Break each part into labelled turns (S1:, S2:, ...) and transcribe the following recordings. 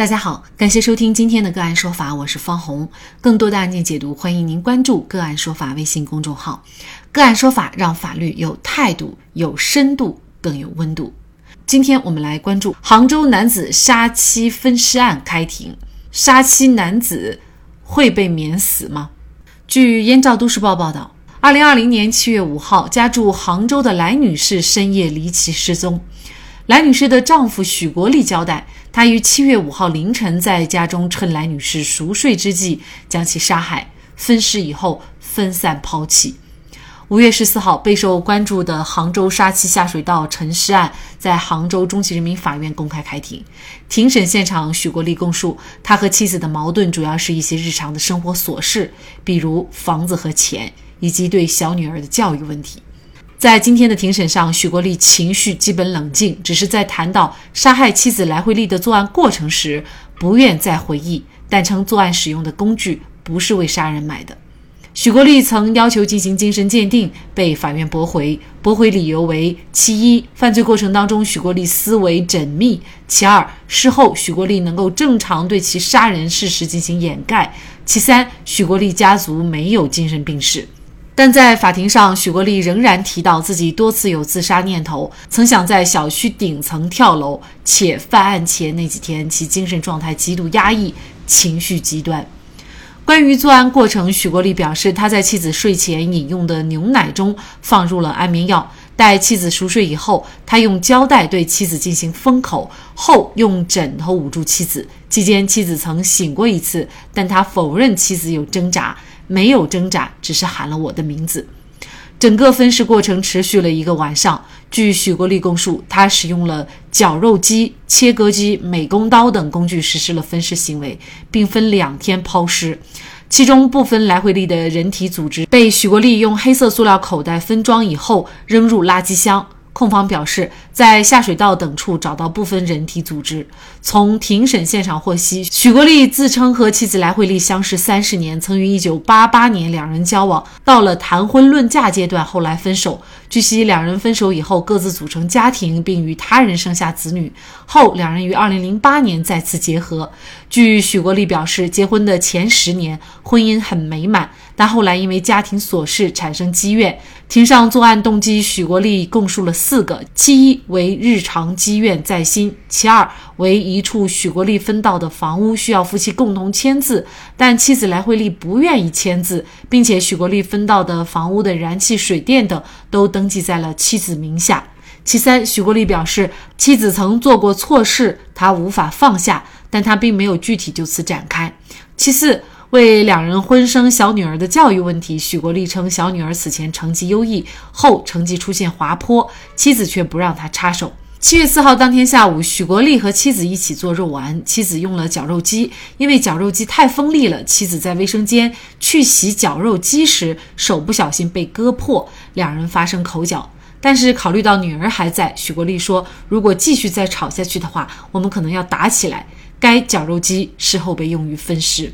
S1: 大家好，感谢收听今天的个案说法，我是方红。更多的案件解读，欢迎您关注“个案说法”微信公众号。个案说法让法律有态度、有深度、更有温度。今天我们来关注杭州男子杀妻分尸案开庭，杀妻男子会被免死吗？据《燕赵都市报》报道，二零二零年七月五号，家住杭州的来女士深夜离奇失踪。来女士的丈夫许国立交代，他于七月五号凌晨在家中趁来女士熟睡之际将其杀害，分尸以后分散抛弃。五月十四号，备受关注的杭州杀妻下水道沉尸案在杭州中级人民法院公开开庭。庭审现场，许国立供述，他和妻子的矛盾主要是一些日常的生活琐事，比如房子和钱，以及对小女儿的教育问题。在今天的庭审上，许国立情绪基本冷静，只是在谈到杀害妻子来惠丽的作案过程时，不愿再回忆，但称作案使用的工具不是为杀人买的。许国立曾要求进行精神鉴定，被法院驳回，驳回理由为：其一，犯罪过程当中许国立思维缜密；其二，事后许国立能够正常对其杀人事实进行掩盖；其三，许国立家族没有精神病史。但在法庭上，许国立仍然提到自己多次有自杀念头，曾想在小区顶层跳楼，且犯案前那几天其精神状态极度压抑，情绪极端。关于作案过程，许国立表示，他在妻子睡前饮用的牛奶中放入了安眠药，待妻子熟睡以后，他用胶带对妻子进行封口，后用枕头捂住妻子。期间，妻子曾醒过一次，但他否认妻子有挣扎。没有挣扎，只是喊了我的名字。整个分尸过程持续了一个晚上。据许国立供述，他使用了绞肉机、切割机、美工刀等工具实施了分尸行为，并分两天抛尸。其中部分来回力的人体组织被许国立用黑色塑料口袋分装以后扔入垃圾箱。控方表示，在下水道等处找到部分人体组织。从庭审现场获悉，许国立自称和妻子来惠丽相识三十年，曾于1988年两人交往，到了谈婚论嫁阶段，后来分手。据悉，两人分手以后各自组成家庭，并与他人生下子女。后两人于2008年再次结合。据许国立表示，结婚的前十年婚姻很美满，但后来因为家庭琐事产生积怨。庭上作案动机，许国立供述了四个：其一为日常积怨在心；其二为一处许国立分到的房屋需要夫妻共同签字，但妻子来惠丽不愿意签字，并且许国立分到的房屋的燃气、水电等都登记在了妻子名下；其三，许国立表示妻子曾做过错事，他无法放下，但他并没有具体就此展开；其四。为两人婚生小女儿的教育问题，许国立称小女儿此前成绩优异，后成绩出现滑坡，妻子却不让他插手。七月四号当天下午，许国立和妻子一起做肉丸，妻子用了绞肉机，因为绞肉机太锋利了，妻子在卫生间去洗绞肉机时手不小心被割破，两人发生口角。但是考虑到女儿还在，许国立说，如果继续再吵下去的话，我们可能要打起来。该绞肉机事后被用于分尸。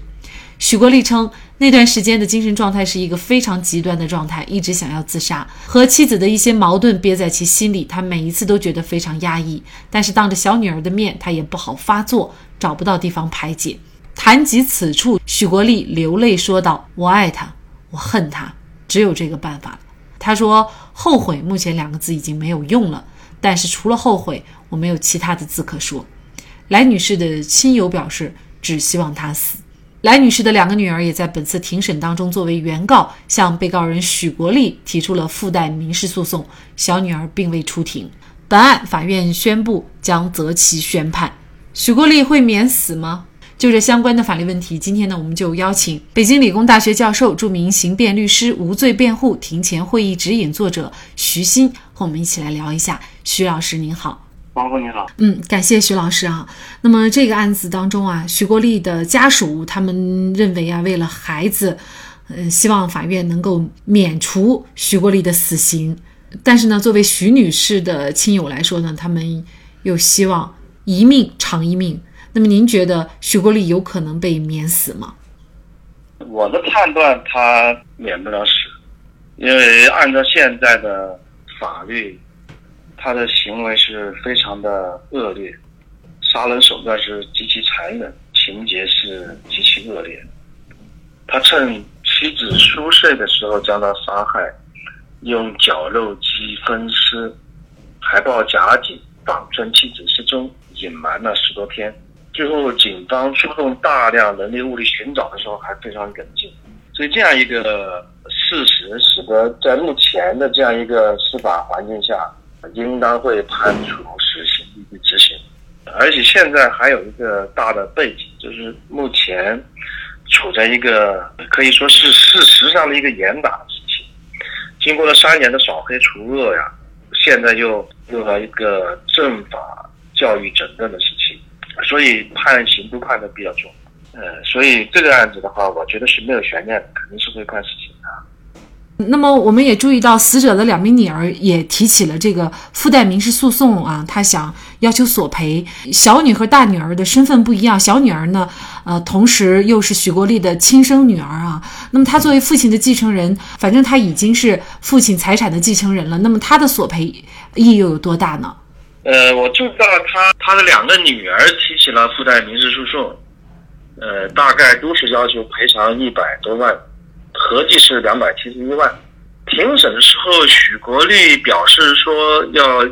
S1: 许国立称，那段时间的精神状态是一个非常极端的状态，一直想要自杀，和妻子的一些矛盾憋在其心里，他每一次都觉得非常压抑。但是当着小女儿的面，他也不好发作，找不到地方排解。谈及此处，许国立流泪说道：“我爱他，我恨他，只有这个办法了。”他说：“后悔，目前两个字已经没有用了，但是除了后悔，我没有其他的字可说。”来女士的亲友表示，只希望他死。来女士的两个女儿也在本次庭审当中作为原告，向被告人许国立提出了附带民事诉讼。小女儿并未出庭。本案法院宣布将择期宣判。许国立会免死吗？就这相关的法律问题，今天呢，我们就邀请北京理工大学教授、著名刑辩律师、无罪辩护庭前会议指引作者徐鑫和我们一起来聊一下。徐老师您好。
S2: 王峰你好，
S1: 嗯，感谢徐老师啊。那么这个案子当中啊，徐国立的家属他们认为啊，为了孩子，嗯，希望法院能够免除徐国立的死刑。但是呢，作为徐女士的亲友来说呢，他们又希望一命偿一命。那么您觉得徐国立有可能被免死吗？
S2: 我的判断，他免不了死，因为按照现在的法律。他的行为是非常的恶劣，
S3: 杀人手段是极其残忍，情节是极其恶劣。他趁妻子熟睡的时候将她杀害，用绞肉机分尸，还抱假警绑称妻子失踪，隐瞒了十多天。最后，警方出动大量人力物力寻找的时候还非常冷静。所以，这样一个事实使得在目前的这样一个司法环境下，应当会判处死刑立即执行。而且现在还有一个大的背景，就是目前。处在一个可以说是事实上的一个严打的时期，经过了三年的扫黑除恶呀，现在又又到一个政法教育整顿的时期，所以判刑都判的比较重，呃，所以这个案子的话，我觉得是没有悬念的，肯定是会判死刑。
S1: 那么，我们也注意到，死者的两名女儿也提起了这个附带民事诉讼啊，他想要求索赔。小女和大女儿的身份不一样，小女儿呢，呃，同时又是许国立的亲生女儿啊。那么，他作为父亲的继承人，反正他已经是父亲财产的继承人了。那么，他的索赔意义又有多大呢？
S3: 呃，我注意到他他的两个女儿提起了附带民事诉讼，呃，大概都是要求赔偿一百多万。合计是两百七十一万。庭审的时候，许国立表示说要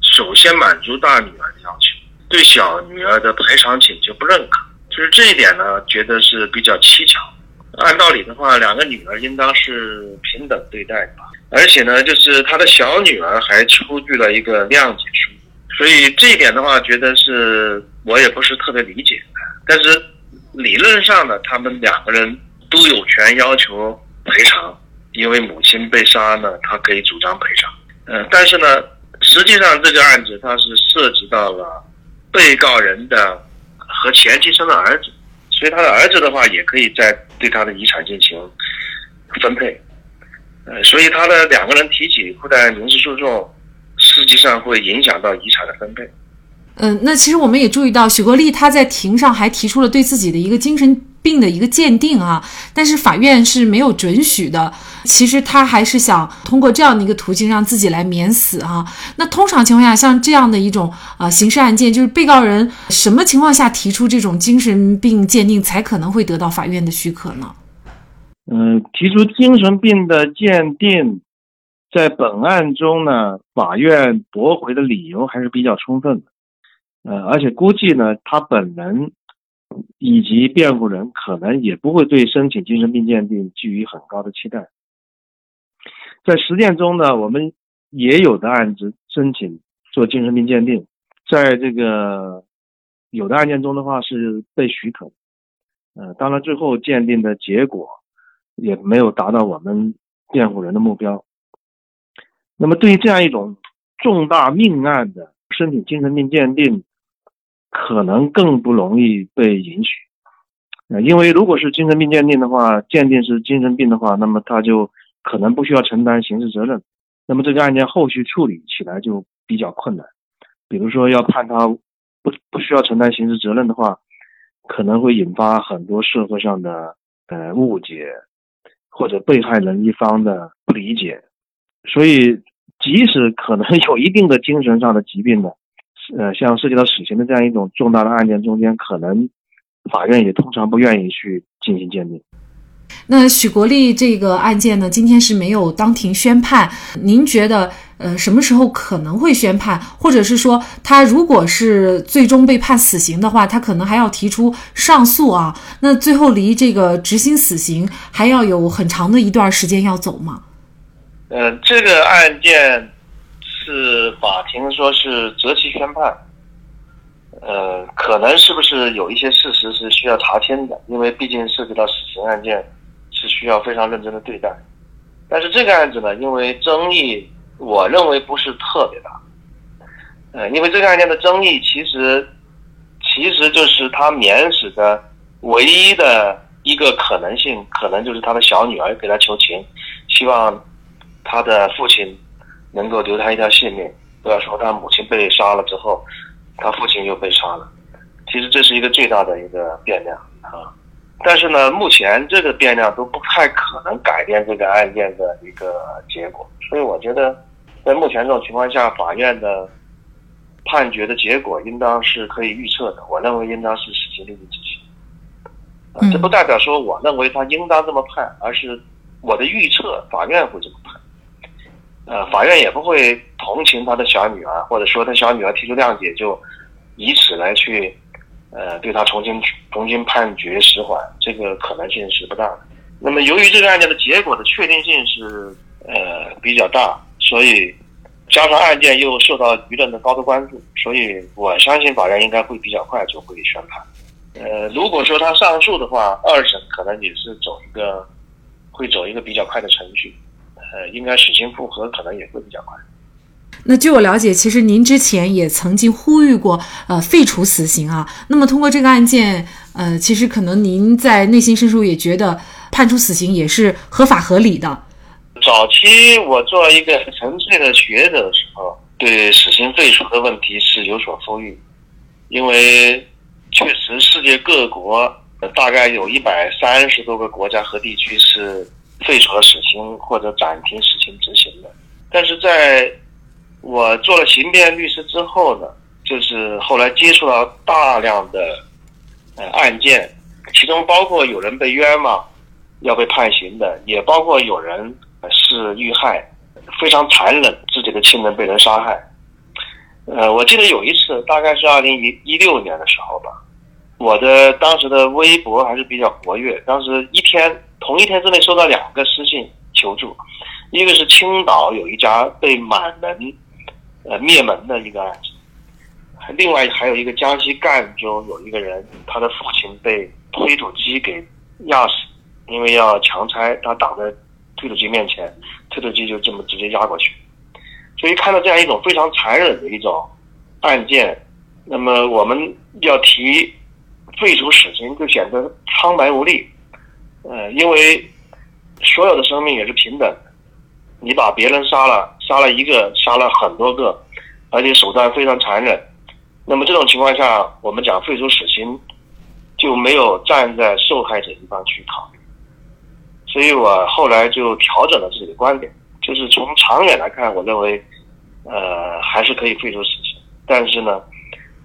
S3: 首先满足大女儿的要求，对小女儿的赔偿请求不认可。就是这一点呢，觉得是比较蹊跷。按道理的话，两个女儿应当是平等对待的吧，而且呢，就是他的小女儿还出具了一个谅解书，所以这一点的话，觉得是我也不是特别理解。但是理论上呢，他们两个人。都有权要求赔偿，因为母亲被杀呢，他可以主张赔偿。嗯，但是呢，实际上这个案子它是涉及到了被告人的和前妻生的儿子，所以他的儿子的话也可以在对他的遗产进行分配。呃，所以他的两个人提起附带民事诉讼，实际上会影响到遗产的分配。
S1: 嗯，那其实我们也注意到，许国立他在庭上还提出了对自己的一个精神。病的一个鉴定啊，但是法院是没有准许的。其实他还是想通过这样的一个途径让自己来免死啊。那通常情况下，像这样的一种呃刑事案件，就是被告人什么情况下提出这种精神病鉴定才可能会得到法院的许可呢？
S4: 嗯，提出精神病的鉴定，在本案中呢，法院驳回的理由还是比较充分的。呃，而且估计呢，他本人。以及辩护人可能也不会对申请精神病鉴定寄予很高的期待。在实践中呢，我们也有的案子申请做精神病鉴定，在这个有的案件中的话是被许可。呃，当然最后鉴定的结果也没有达到我们辩护人的目标。那么对于这样一种重大命案的申请精神病鉴定。可能更不容易被允许，呃，因为如果是精神病鉴定的话，鉴定是精神病的话，那么他就可能不需要承担刑事责任，那么这个案件后续处理起来就比较困难。比如说要判他不不需要承担刑事责任的话，可能会引发很多社会上的呃误解，或者被害人一方的不理解。所以，即使可能有一定的精神上的疾病的。呃，像涉及到死刑的这样一种重大的案件中间，可能法院也通常不愿意去进行鉴定。
S1: 那许国立这个案件呢，今天是没有当庭宣判。您觉得，呃，什么时候可能会宣判？或者是说，他如果是最终被判死刑的话，他可能还要提出上诉啊？那最后离这个执行死刑还要有很长的一段时间要走吗？
S3: 呃，这个案件。是法庭说是择期宣判，呃，可能是不是有一些事实是需要查清的？因为毕竟涉及到死刑案件，是需要非常认真的对待。但是这个案子呢，因为争议，我认为不是特别大。呃，因为这个案件的争议，其实其实就是他免死的唯一的一个可能性，可能就是他的小女儿给他求情，希望他的父亲。能够留他一条性命，不要说他母亲被杀了之后，他父亲又被杀了。其实这是一个最大的一个变量啊。但是呢，目前这个变量都不太可能改变这个案件的一个结果。所以我觉得，在目前这种情况下，法院的判决的结果应当是可以预测的。我认为应当是死刑立即执行。啊，这不代表说我认为他应当这么判，而是我的预测，法院会这么判。呃，法院也不会同情他的小女儿，或者说他小女儿提出谅解，就以此来去呃对他重新重新判决实缓，这个可能性是不大的。那么，由于这个案件的结果的确定性是呃比较大，所以加上案件又受到舆论的高度关注，所以我相信法院应该会比较快就会宣判。呃，如果说他上诉的话，二审可能也是走一个会走一个比较快的程序，呃，应该实行复核可能也会比较快。
S1: 那据我了解，其实您之前也曾经呼吁过，呃，废除死刑啊。那么通过这个案件，呃，其实可能您在内心深处也觉得判处死刑也是合法合理的。
S3: 早期我做一个纯粹的学者的时候，对死刑废除的问题是有所呼吁，因为确实世界各国大概有一百三十多个国家和地区是废除了死刑或者暂停死刑执行的，但是在我做了刑辩律师之后呢，就是后来接触到大量的呃案件，其中包括有人被冤枉要被判刑的，也包括有人是遇害，非常残忍，自己的亲人被人杀害。呃，我记得有一次，大概是二零一一六年的时候吧，我的当时的微博还是比较活跃，当时一天同一天之内收到两个私信求助，一个是青岛有一家被满门。呃，灭门的一个案子，另外还有一个江西赣州有一个人，他的父亲被推土机给压死，因为要强拆，他挡在推土机面前，推土机就这么直接压过去。所以看到这样一种非常残忍的一种案件，那么我们要提废除死刑就显得苍白无力。呃，因为所有的生命也是平等的。你把别人杀了，杀了一个，杀了很多个，而且手段非常残忍。那么这种情况下，我们讲废除死刑，就没有站在受害者一方去考虑。所以我后来就调整了自己的观点，就是从长远来看，我认为，呃，还是可以废除死刑。但是呢，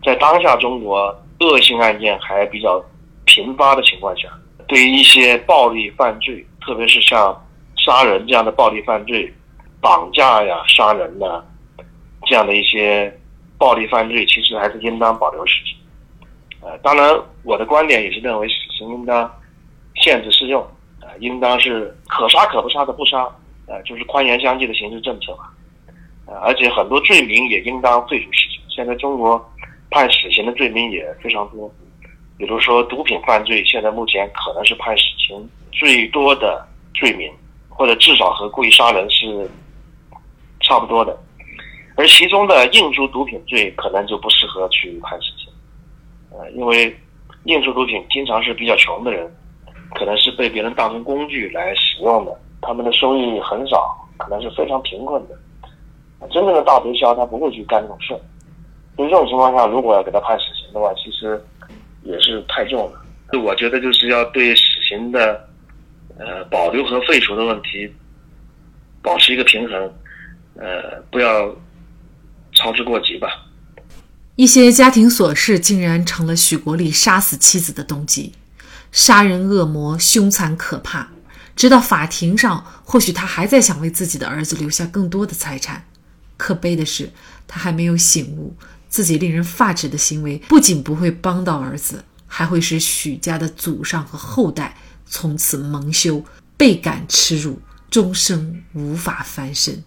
S3: 在当下中国恶性案件还比较频发的情况下，对于一些暴力犯罪，特别是像。杀人这样的暴力犯罪，绑架呀、杀人呐，这样的一些暴力犯罪，其实还是应当保留死刑。呃，当然，我的观点也是认为死刑应当限制适用，呃，应当是可杀可不杀的不杀，呃，就是宽严相济的刑事政策吧。呃，而且很多罪名也应当废除死刑。现在中国判死刑的罪名也非常多，比如说毒品犯罪，现在目前可能是判死刑最多的罪名。或者至少和故意杀人是差不多的，而其中的运输毒品罪可能就不适合去判死刑，呃，因为运输毒品经常是比较穷的人，可能是被别人当成工具来使用的，他们的收益很少，可能是非常贫困的，真正的大毒枭他不会去干这种事，所以这种情况下，如果要给他判死刑的话，其实也是太重了。我觉得就是要对死刑的。呃，保留和废除的问题，保持一个平衡，呃，不要操之过急吧。
S1: 一些家庭琐事竟然成了许国立杀死妻子的动机，杀人恶魔凶残可怕。直到法庭上，或许他还在想为自己的儿子留下更多的财产。可悲的是，他还没有醒悟，自己令人发指的行为不仅不会帮到儿子，还会使许家的祖上和后代。从此蒙羞，倍感耻辱，终生无法翻身。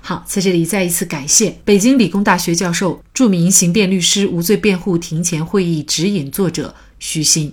S1: 好，在这里再一次感谢北京理工大学教授、著名刑辩律师、无罪辩护庭前会议指引作者徐鑫。